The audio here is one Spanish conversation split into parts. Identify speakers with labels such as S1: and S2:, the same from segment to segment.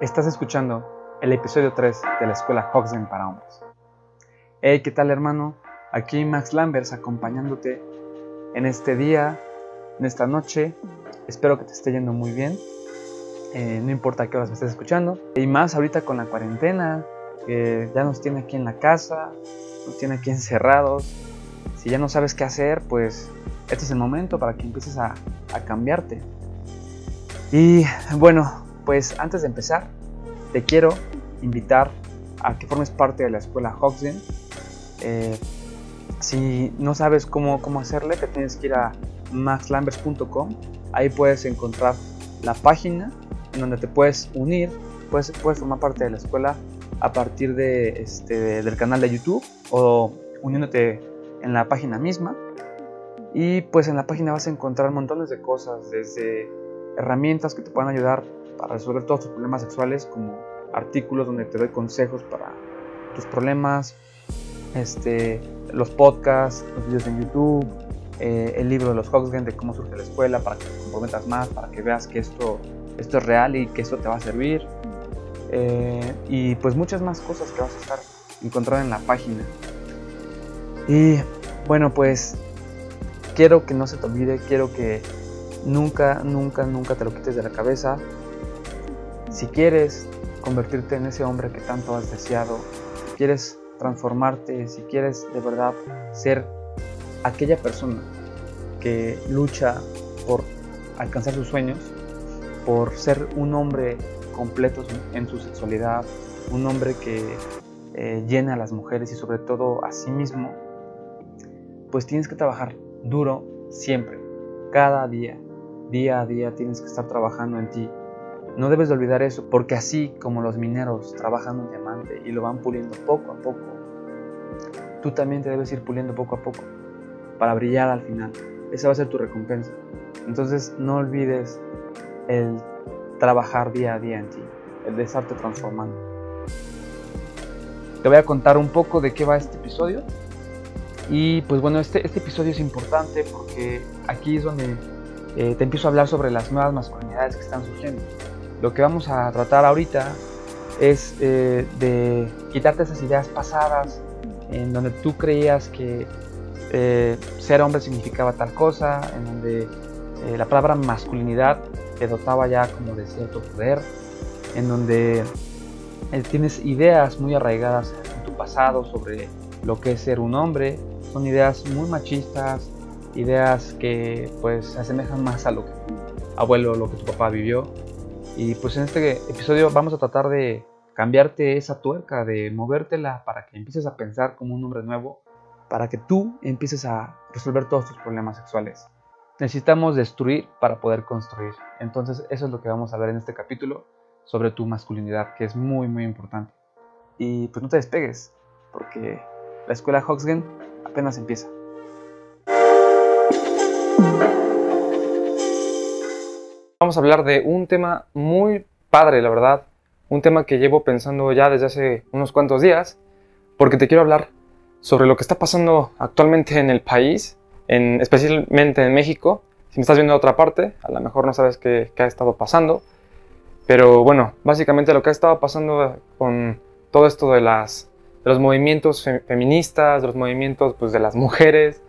S1: Estás escuchando el episodio 3 de la escuela Hoxden para hombres. Hey, ¿qué tal hermano? Aquí Max Lambers acompañándote en este día, en esta noche. Espero que te esté yendo muy bien. Eh, no importa qué horas me estés escuchando. Y más ahorita con la cuarentena, que ya nos tiene aquí en la casa, nos tiene aquí encerrados. Si ya no sabes qué hacer, pues este es el momento para que empieces a, a cambiarte. Y bueno, pues antes de empezar, te quiero invitar a que formes parte de la escuela Hoxden. Eh, si no sabes cómo, cómo hacerle, te tienes que ir a maxlambers.com. Ahí puedes encontrar la página en donde te puedes unir, puedes, puedes formar parte de la escuela a partir de, este, del canal de YouTube o uniéndote en la página misma. Y pues en la página vas a encontrar montones de cosas, desde herramientas que te puedan ayudar para resolver todos tus problemas sexuales, como artículos donde te doy consejos para tus problemas, este, los podcasts, los videos en YouTube, eh, el libro de los Hoxgen de cómo surge la escuela, para que te comprometas más, para que veas que esto, esto es real y que esto te va a servir. Eh, y pues muchas más cosas que vas a estar encontrando en la página. Y bueno, pues quiero que no se te olvide, quiero que nunca, nunca, nunca te lo quites de la cabeza. Si quieres convertirte en ese hombre que tanto has deseado, quieres transformarte, si quieres de verdad ser aquella persona que lucha por alcanzar sus sueños, por ser un hombre completo en su sexualidad, un hombre que eh, llena a las mujeres y sobre todo a sí mismo, pues tienes que trabajar duro siempre, cada día, día a día tienes que estar trabajando en ti, no debes de olvidar eso, porque así como los mineros trabajan un diamante y lo van puliendo poco a poco, tú también te debes ir puliendo poco a poco para brillar al final. Esa va a ser tu recompensa. Entonces no olvides el trabajar día a día en ti, el de estarte transformando. Te voy a contar un poco de qué va este episodio. Y pues bueno, este, este episodio es importante porque aquí es donde eh, te empiezo a hablar sobre las nuevas masculinidades que están surgiendo lo que vamos a tratar ahorita es eh, de quitarte esas ideas pasadas en donde tú creías que eh, ser hombre significaba tal cosa, en donde eh, la palabra masculinidad te dotaba ya como de cierto poder, en donde tienes ideas muy arraigadas en tu pasado sobre lo que es ser un hombre, son ideas muy machistas, ideas que pues se asemejan más a lo que tu abuelo, lo que tu papá vivió, y pues en este episodio vamos a tratar de cambiarte esa tuerca, de movértela para que empieces a pensar como un hombre nuevo, para que tú empieces a resolver todos tus problemas sexuales. Necesitamos destruir para poder construir. Entonces eso es lo que vamos a ver en este capítulo sobre tu masculinidad, que es muy muy importante. Y pues no te despegues, porque la escuela Hoxgen apenas empieza. Vamos a hablar de un tema muy padre, la verdad. Un tema que llevo pensando ya desde hace unos cuantos días, porque te quiero hablar sobre lo que está pasando actualmente en el país, en, especialmente en México. Si me estás viendo de otra parte, a lo mejor no sabes qué, ha estado pasando. Pero bueno, básicamente lo que ha estado pasando con todo esto de, las, de los movimientos feministas, de los movimientos pues, de las mujeres,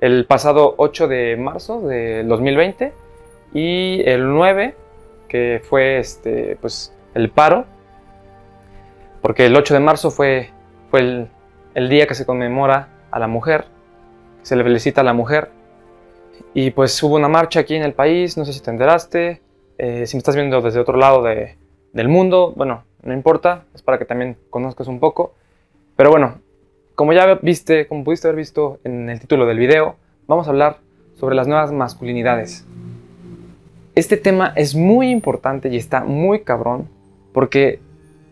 S1: el pasado 8 de marzo de 2020 y el 9, que fue este, pues, el paro, porque el 8 de marzo fue, fue el, día que se conmemora a la mujer, se le felicita a la mujer. Y pues hubo una marcha aquí en el país, no sé si te enteraste, eh, si me estás viendo desde otro lado de, del mundo, bueno, no importa, es para que también conozcas un poco. Pero bueno, como ya viste, como pudiste haber visto en el título del video, vamos a hablar sobre las nuevas masculinidades. Este tema es muy importante y está muy cabrón porque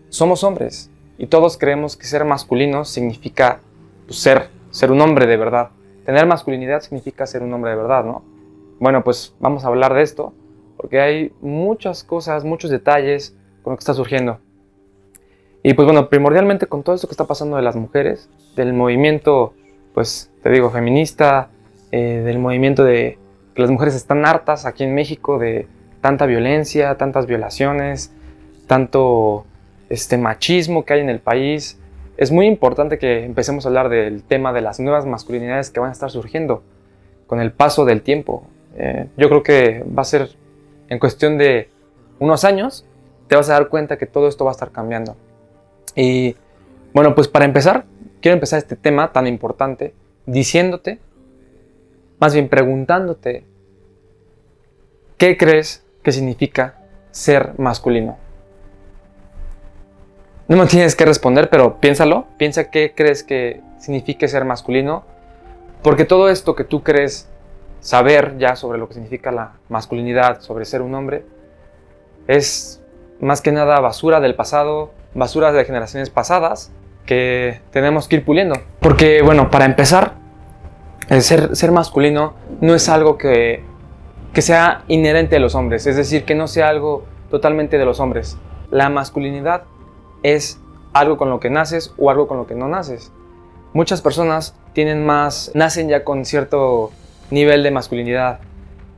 S1: somos hombres y todos creemos que ser masculino significa pues, ser, ser un hombre de verdad. Tener masculinidad significa ser un hombre de verdad, ¿no? Bueno, pues vamos a hablar de esto porque hay muchas cosas, muchos detalles con lo que está surgiendo. Y pues bueno, primordialmente con todo esto que está pasando de las mujeres, del movimiento, pues te digo, feminista, eh, del movimiento de las mujeres están hartas aquí en México de tanta violencia, tantas violaciones,
S2: tanto este machismo que hay en el país, es muy importante que empecemos a hablar del tema de las nuevas masculinidades que van a estar surgiendo con el paso del tiempo. Eh, yo creo que va a ser en cuestión de unos años, te vas a dar cuenta que todo esto va a estar cambiando. Y bueno, pues para empezar, quiero empezar este tema tan importante diciéndote, más bien preguntándote, ¿qué crees que significa ser masculino? No me tienes que responder, pero piénsalo. Piensa qué crees que significa ser masculino. Porque todo esto que tú crees saber ya sobre lo que significa la masculinidad, sobre ser un hombre, es más que nada basura del pasado, basura de generaciones pasadas que tenemos que ir puliendo. Porque, bueno, para empezar, el ser, masculino no es algo que, sea inherente a los hombres, es decir, que no sea algo totalmente de los hombres. La masculinidad es algo con lo que naces o algo con lo que no naces. Muchas personas tienen más, nacen ya con cierto nivel de masculinidad,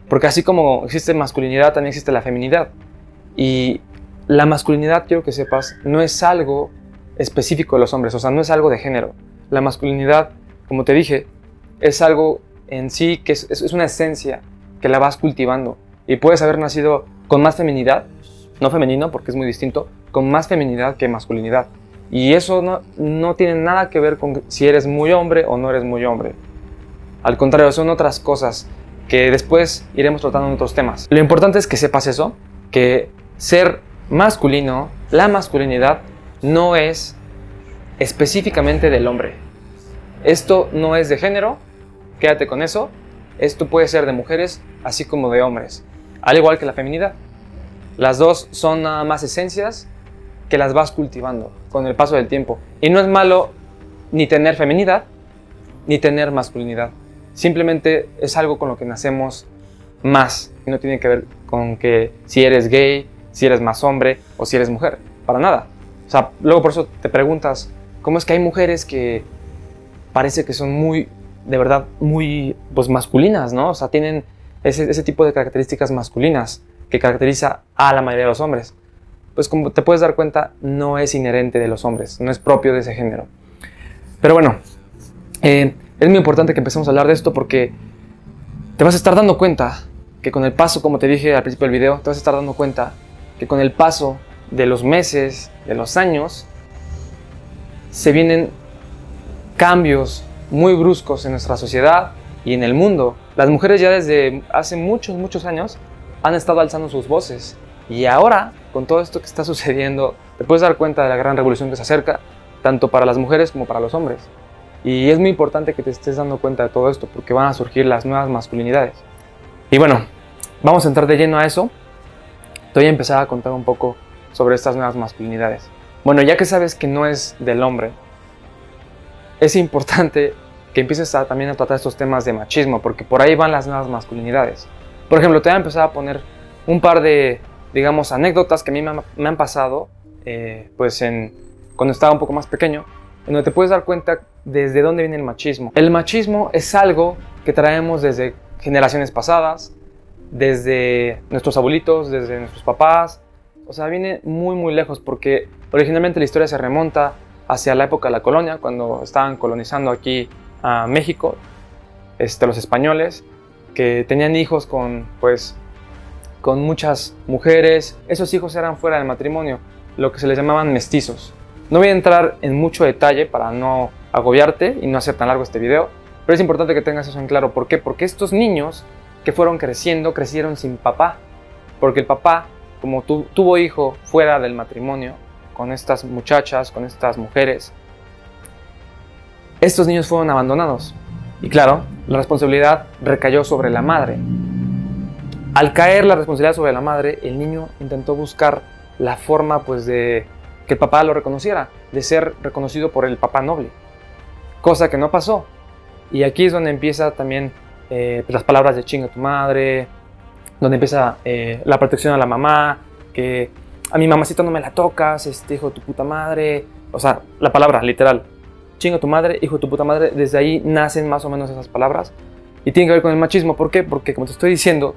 S2: porque así como existe masculinidad, también existe la feminidad. Y la masculinidad, quiero que sepas, no es algo específico de los hombres, o sea, no es algo de género. La masculinidad, como te dije, es algo en sí que es, una esencia que la vas cultivando. Y puedes haber nacido con más feminidad, no femenino porque es muy distinto, con más feminidad que masculinidad. Y eso no, no tiene nada que ver con si eres muy hombre o no eres muy hombre. Al contrario, son otras cosas que después iremos tratando en otros temas. Lo importante es que sepas eso, que ser masculino, la masculinidad, no es específicamente del hombre. Esto no es de género, quédate con eso. Esto puede ser de mujeres así como de hombres, al igual que la feminidad. Las dos son nada más esencias que las vas cultivando con el paso del tiempo. Y no es malo ni tener feminidad ni tener masculinidad. Simplemente es algo con lo que nacemos más. Y no tiene que ver con que si eres gay, si eres más hombre o si eres mujer. Para nada. O sea, luego por eso te preguntas, ¿cómo es que hay mujeres que parece que son muy, de verdad, muy pues, masculinas, ¿no? O sea, tienen ese, ese tipo de características masculinas que caracteriza a la mayoría de los hombres pues como te puedes dar cuenta, no es inherente de los hombres, no es propio de ese género. Pero bueno, eh, es muy importante que empecemos a hablar de esto porque te vas a estar dando cuenta que con el paso, como te dije al principio del video, te vas a estar dando cuenta que con el paso de los meses, de los años, se vienen cambios muy bruscos en nuestra sociedad y en el mundo. Las mujeres ya desde hace muchos, muchos años han estado alzando sus voces y ahora, con todo esto que está sucediendo, te puedes dar cuenta de la gran revolución que se acerca, tanto para las mujeres como para los hombres. Y es muy importante que te estés dando cuenta de todo esto, porque van a surgir las nuevas masculinidades. Y bueno, vamos a entrar de lleno a eso. Te voy a empezar a contar un poco sobre estas nuevas masculinidades. Bueno, ya que sabes que no es del hombre, es importante que empieces a, también a tratar estos temas de machismo, porque por ahí van las nuevas masculinidades. Por ejemplo, te voy a empezar a poner un par de digamos, anécdotas que a mí me, han pasado, eh, pues en, cuando estaba un poco más pequeño, en donde te puedes dar cuenta desde dónde viene el machismo. El machismo es algo que traemos desde generaciones pasadas, desde nuestros abuelitos, desde nuestros papás, o sea, viene muy muy lejos porque originalmente la historia se remonta hacia la época de la colonia, cuando estaban colonizando aquí a México, este, los españoles, que tenían hijos con pues con muchas mujeres. Esos hijos eran fuera del matrimonio, lo que se les llamaban mestizos. No voy a entrar en mucho detalle para no agobiarte y no hacer tan largo este video, pero es importante que tengas eso en claro. ¿Por qué? Porque estos niños que fueron creciendo, crecieron sin papá. Porque el papá, como tuvo hijo fuera del matrimonio, con estas muchachas, con estas mujeres, estos niños fueron abandonados. Y claro, la responsabilidad recayó sobre la madre. Al caer la responsabilidad sobre la madre, el niño intentó buscar la forma pues de que el papá lo reconociera, de ser reconocido por el papá noble, cosa que no pasó. Y aquí es donde empieza también eh, pues, las palabras de chinga tu madre, donde empieza eh, la protección a la mamá, que a mi mamacita no me la tocas, este hijo de tu puta madre, o sea, la palabra literal, chinga tu madre, hijo de tu puta madre, desde ahí nacen más o menos esas palabras y tiene que ver con el machismo, ¿por qué? Porque como te estoy diciendo,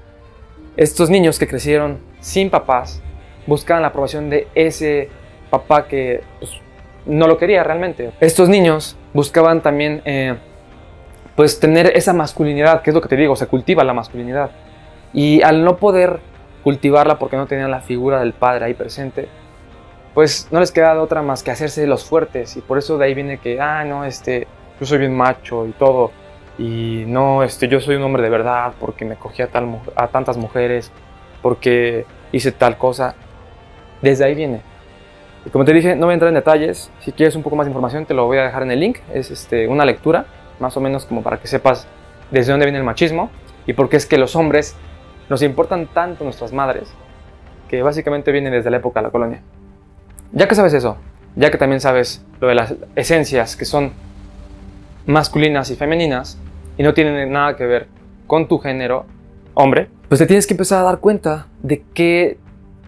S2: estos niños que crecieron sin papás, buscaban la aprobación de ese papá que pues, no lo quería realmente. Estos niños buscaban también eh, pues tener esa masculinidad, que es lo que te digo, se cultiva la masculinidad. Y al no poder cultivarla porque no tenían la figura del padre ahí presente, pues no les queda otra más que hacerse los fuertes y por eso de ahí viene que, ah, no, este, yo soy bien macho y todo y no, este, yo soy un hombre de verdad porque me cogí a, tal, a tantas mujeres, porque hice tal cosa. Desde ahí viene. Y como te dije, no voy a entrar en detalles. Si quieres un poco más de información, te lo voy a dejar en el link. Es este, una lectura, más o menos como para que sepas desde dónde viene el machismo y por qué es que los hombres nos importan tanto nuestras madres, que básicamente viene desde la época de la colonia. Ya que sabes eso, ya que también sabes lo de las esencias que son masculinas y femeninas y no tienen nada que ver con tu género, hombre, pues te tienes que empezar a dar cuenta de qué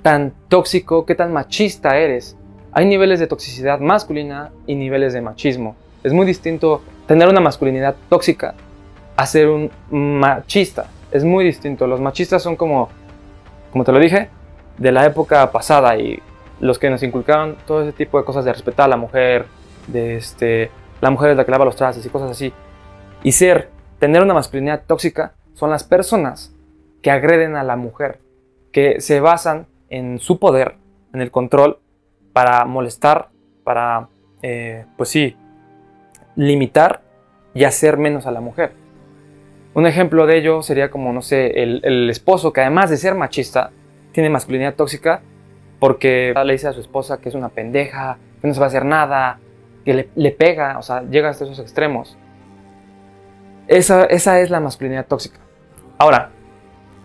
S2: tan tóxico, qué tan machista eres. Hay niveles de toxicidad masculina y niveles de machismo. Es muy distinto tener una masculinidad tóxica a ser un machista es muy distinto. Los machistas son como, como te lo dije, de la época pasada y los que nos inculcaron todo ese tipo de cosas de respetar a la mujer, de este, la mujer es la que lava los trastes y cosas así. Y ser, tener una masculinidad tóxica son las personas que agreden a la mujer, que se basan en su poder, en el control, para molestar, para, eh, pues sí, limitar y hacer menos a la mujer. Un ejemplo de ello sería como, no sé, el, esposo que además de ser machista, tiene masculinidad tóxica porque le dice a su esposa que es una pendeja, que no se va a hacer nada, que le, pega, o sea, llega hasta esos extremos. Esa, esa es la masculinidad tóxica. Ahora,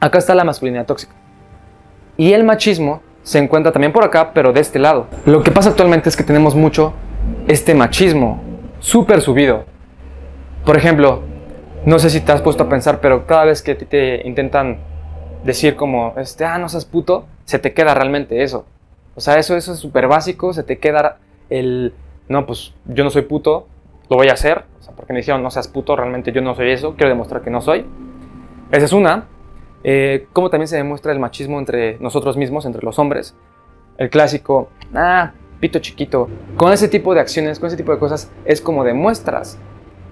S2: acá está la masculinidad tóxica. Y el machismo se encuentra también por acá, pero de este lado. Lo que pasa actualmente es que tenemos mucho este machismo súper subido. Por ejemplo, no sé si te has puesto a pensar, pero cada vez que te intentan decir como, este, ah, no seas puto, se te queda realmente eso. O sea, eso, eso es súper básico, se te queda el, no, pues yo no soy puto, lo voy a hacer. O sea, porque me dijeron, no seas puto, realmente yo no soy eso, quiero demostrar que no soy. Esa es una. Eh, ¿Cómo también se demuestra el machismo entre nosotros mismos, entre los hombres? El clásico, ah, pito chiquito. Con ese tipo de acciones, con ese tipo de cosas, es como demuestras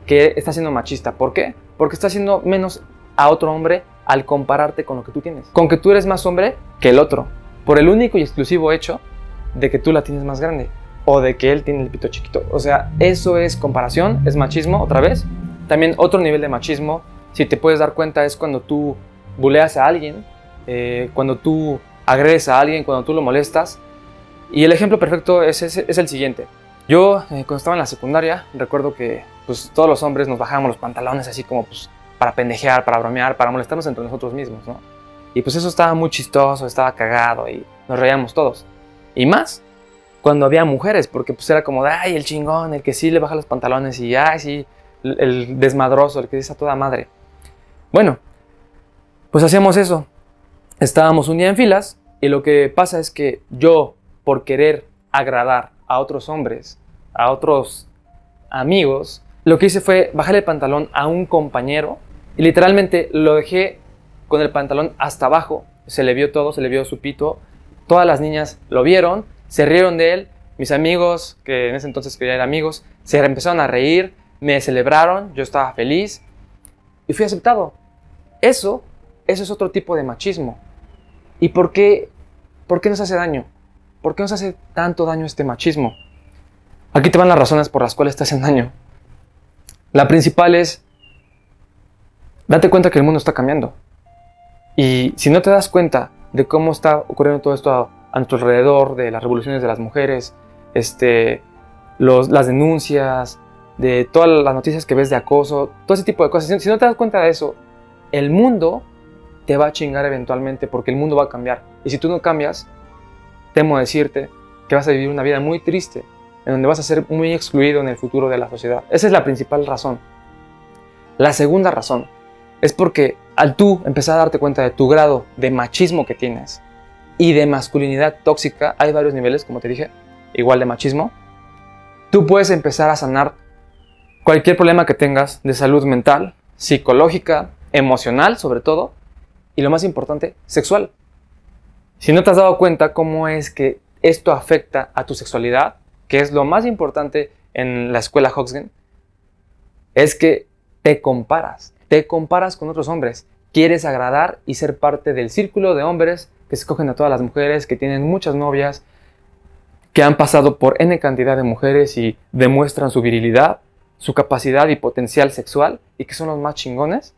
S2: que está siendo machista. ¿Por qué? Porque está haciendo menos a otro hombre al compararte con lo que tú tienes. Con que tú eres más hombre que el otro. Por el único y exclusivo hecho de que tú la tienes más grande. O de que él tiene el pito chiquito. O sea, eso es comparación, es machismo, otra vez. También otro nivel de machismo, si te puedes dar cuenta, es cuando tú buleas a alguien, eh, cuando tú agredes a alguien, cuando tú lo molestas. Y el ejemplo perfecto es, es el siguiente. Yo, eh, cuando estaba en la secundaria, recuerdo que pues, todos los hombres nos bajábamos los pantalones así como pues, para pendejear, para bromear, para molestarnos entre nosotros mismos, ¿no? Y pues eso estaba muy chistoso, estaba cagado y nos reíamos todos. Y más cuando había mujeres, porque pues era como de, ay, el chingón, el que sí le baja los pantalones y, ay, sí, el desmadroso, el que dice a toda madre. Bueno, pues hacíamos eso. Estábamos un día en filas y lo que pasa es que yo, por querer agradar a otros hombres, a otros amigos, lo que hice fue bajar el pantalón a un compañero y literalmente lo dejé con el pantalón hasta abajo. Se le vio todo, se le vio su pito. Todas las niñas lo vieron, se rieron de él. Mis amigos, que en ese entonces querían amigos, se empezaron a reír, me celebraron, yo estaba feliz y fui aceptado. Eso, eso es otro tipo de machismo. ¿Y por qué, por qué nos hace daño? ¿Por qué nos hace tanto daño este machismo? Aquí te van las razones por las cuales te hacen daño. La principal es, date cuenta que el mundo está cambiando. Y si no te das cuenta de cómo está ocurriendo todo esto a, nuestro alrededor, de las revoluciones de las mujeres, este, las denuncias, de todas las noticias que ves de acoso, todo ese tipo de cosas. Si no te das cuenta de eso, el mundo te va a chingar eventualmente porque el mundo va a cambiar. Y si tú no cambias, temo decirte que vas a vivir una vida muy triste, en donde vas a ser muy excluido en el futuro de la sociedad. Esa es la principal razón. La segunda razón es porque al tú empezar a darte cuenta de tu grado de machismo que tienes y de masculinidad tóxica, hay varios niveles, como te dije, igual de machismo, tú puedes empezar a sanar cualquier problema que tengas de salud mental, psicológica, emocional sobre todo, y lo más importante, sexual. Si no te has dado cuenta cómo es que esto afecta a tu sexualidad, que es lo más importante en la escuela Hoxgen, es que te comparas, te comparas con otros hombres, quieres agradar y ser parte del círculo de hombres que escogen a todas las mujeres, que tienen muchas novias, que han pasado por N cantidad de mujeres y demuestran su virilidad, su capacidad y potencial sexual y que son los más chingones.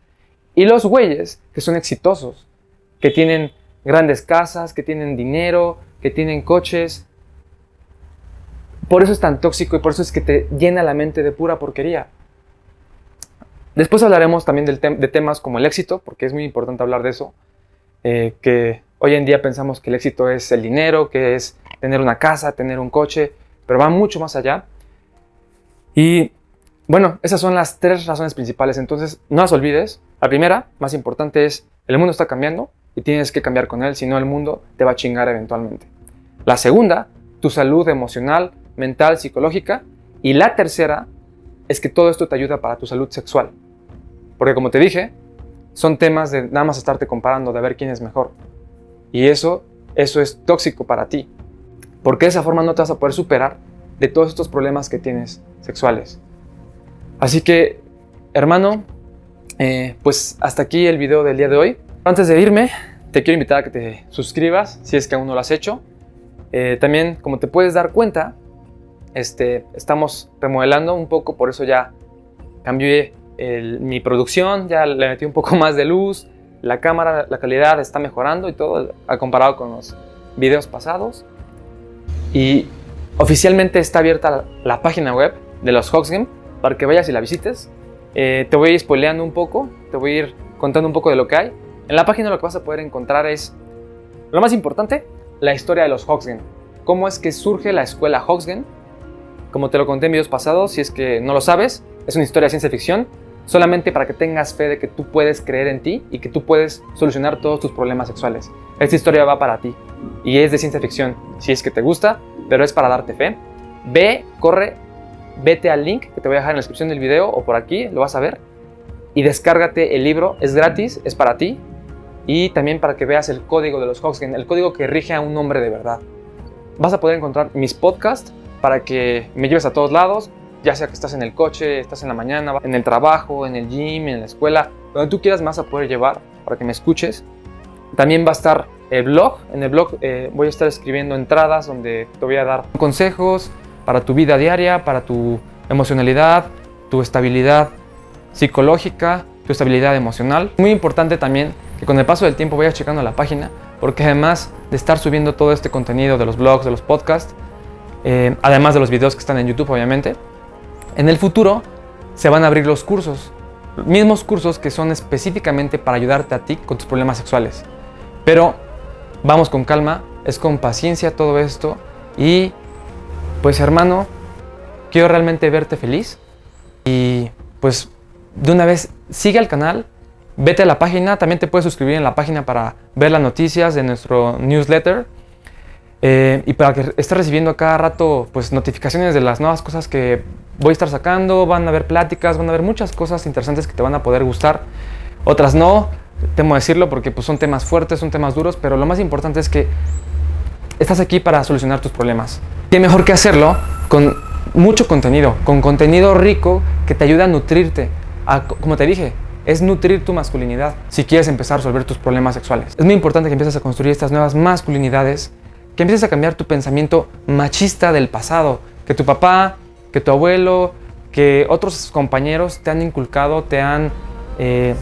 S2: Y los güeyes que son exitosos, que tienen grandes casas, que tienen dinero, que tienen coches. Por eso es tan tóxico y por eso es que te llena la mente de pura porquería. Después hablaremos también de temas como el éxito, porque es muy importante hablar de eso. Eh, que hoy en día pensamos que el éxito es el dinero, que es tener una casa, tener un coche, pero va mucho más allá. Y bueno, esas son las tres razones principales. Entonces, no las olvides. La primera, más importante, es el mundo está cambiando y tienes que cambiar con él, si no el mundo te va a chingar eventualmente. La segunda, tu salud emocional, mental, psicológica. Y la tercera es que todo esto te ayuda para tu salud sexual. Porque como te dije, son temas de nada más estarte comparando, de ver quién es mejor. Y eso, eso es tóxico para ti. Porque de esa forma no te vas a poder superar de todos estos problemas que tienes sexuales. Así que, hermano, eh, pues hasta aquí el video del día de hoy. Antes de irme, te quiero invitar a que te suscribas si es que aún no lo has hecho. Eh, también, como te puedes dar cuenta, este, estamos remodelando un poco, por eso ya cambié mi producción, ya le metí un poco más de luz, la cámara, la calidad está mejorando y todo, ha comparado con los videos pasados. Y oficialmente está abierta la, página web de los Hoxgame para que vayas y la visites. Eh, te voy a ir spoileando un poco, te voy a ir contando un poco de lo que hay. En la página lo que vas a poder encontrar es, lo más importante, la historia de los Hoxgen. Cómo es que surge la escuela Hoxgen. Como te lo conté en videos pasados, si es que no lo sabes, es una historia de ciencia ficción, solamente para que tengas fe de que tú puedes creer en ti y que tú puedes solucionar todos tus problemas sexuales. Esta historia va para ti y es de ciencia ficción. Si es que te gusta, pero es para darte fe. Ve, corre, vete al link que te voy a dejar en la descripción del video o por aquí, lo vas a ver. Y descárgate el libro, es gratis, es para ti. Y también para que veas el código de los Hoxgen, el código que rige a un hombre de verdad. Vas a poder encontrar mis podcasts para que me lleves a todos lados, ya sea que estás en el coche, estás en la mañana, en el trabajo, en el gym, en la escuela, donde tú quieras más a poder llevar para que me escuches. También va a estar el blog. En el blog eh, voy a estar escribiendo entradas donde te voy a dar consejos para tu vida diaria, para tu emocionalidad, tu estabilidad psicológica, tu estabilidad emocional. Muy importante también que con el paso del tiempo vayas checando la página, porque además de estar subiendo todo este contenido de los blogs, de los podcasts, eh, además de los videos que están en YouTube obviamente, en el futuro se van a abrir los cursos, mismos cursos que son específicamente para ayudarte a ti con tus problemas sexuales. Pero vamos con calma, es con paciencia todo esto y pues hermano, quiero realmente verte feliz y pues de una vez sigue al canal, vete a la página, también te puedes suscribir en la página para ver las noticias de nuestro newsletter eh, y para que estés recibiendo cada rato pues notificaciones de las nuevas cosas que voy a estar sacando, van a haber pláticas, van a haber muchas cosas interesantes que te van a poder gustar, otras no, temo decirlo porque pues, son temas fuertes, son temas duros, pero lo más importante es que estás aquí para solucionar tus problemas. Qué mejor que hacerlo con mucho contenido, con contenido rico que te ayuda a nutrirte. como te dije, es nutrir tu masculinidad si quieres empezar a resolver tus problemas sexuales. Es muy importante que empieces a construir estas nuevas masculinidades, que empieces a cambiar tu pensamiento machista del pasado, que tu papá, que tu abuelo, que otros compañeros te han inculcado, te han eh,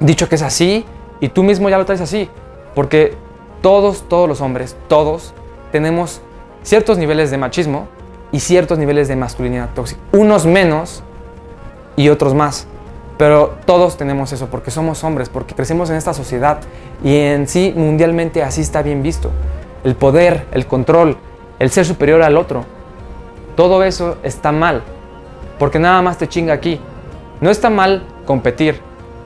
S2: dicho que es así y tú mismo ya lo traes así. Porque todos, todos los hombres, todos tenemos ciertos niveles de machismo y ciertos niveles de masculinidad tóxica. Unos menos y otros más. Pero todos tenemos eso porque somos hombres, porque crecemos en esta sociedad y en sí mundialmente así está bien visto. El poder, el control, el ser superior al otro. Todo eso está mal, porque nada más te chinga aquí. No está mal competir,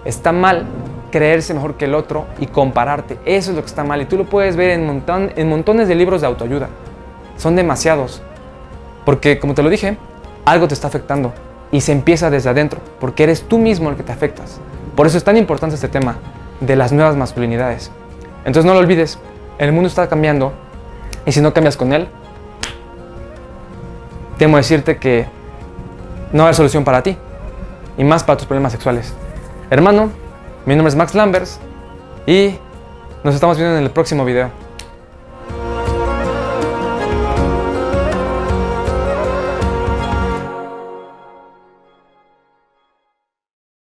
S2: Está mal creerse mejor que el otro y compararte. Eso es lo que está mal. Y tú lo puedes ver en, montón, en montones de libros de autoayuda. Son demasiados. Porque, como te lo dije, algo te está afectando. Y se empieza desde adentro. Porque eres tú mismo el que te afectas. Por eso es tan importante este tema de las nuevas masculinidades. Entonces no lo olvides. El mundo está cambiando y si no cambias con él, temo decirte que no hay solución para ti y más para tus problemas sexuales. Hermano, mi nombre es Max Lambers y nos estamos viendo en el próximo video.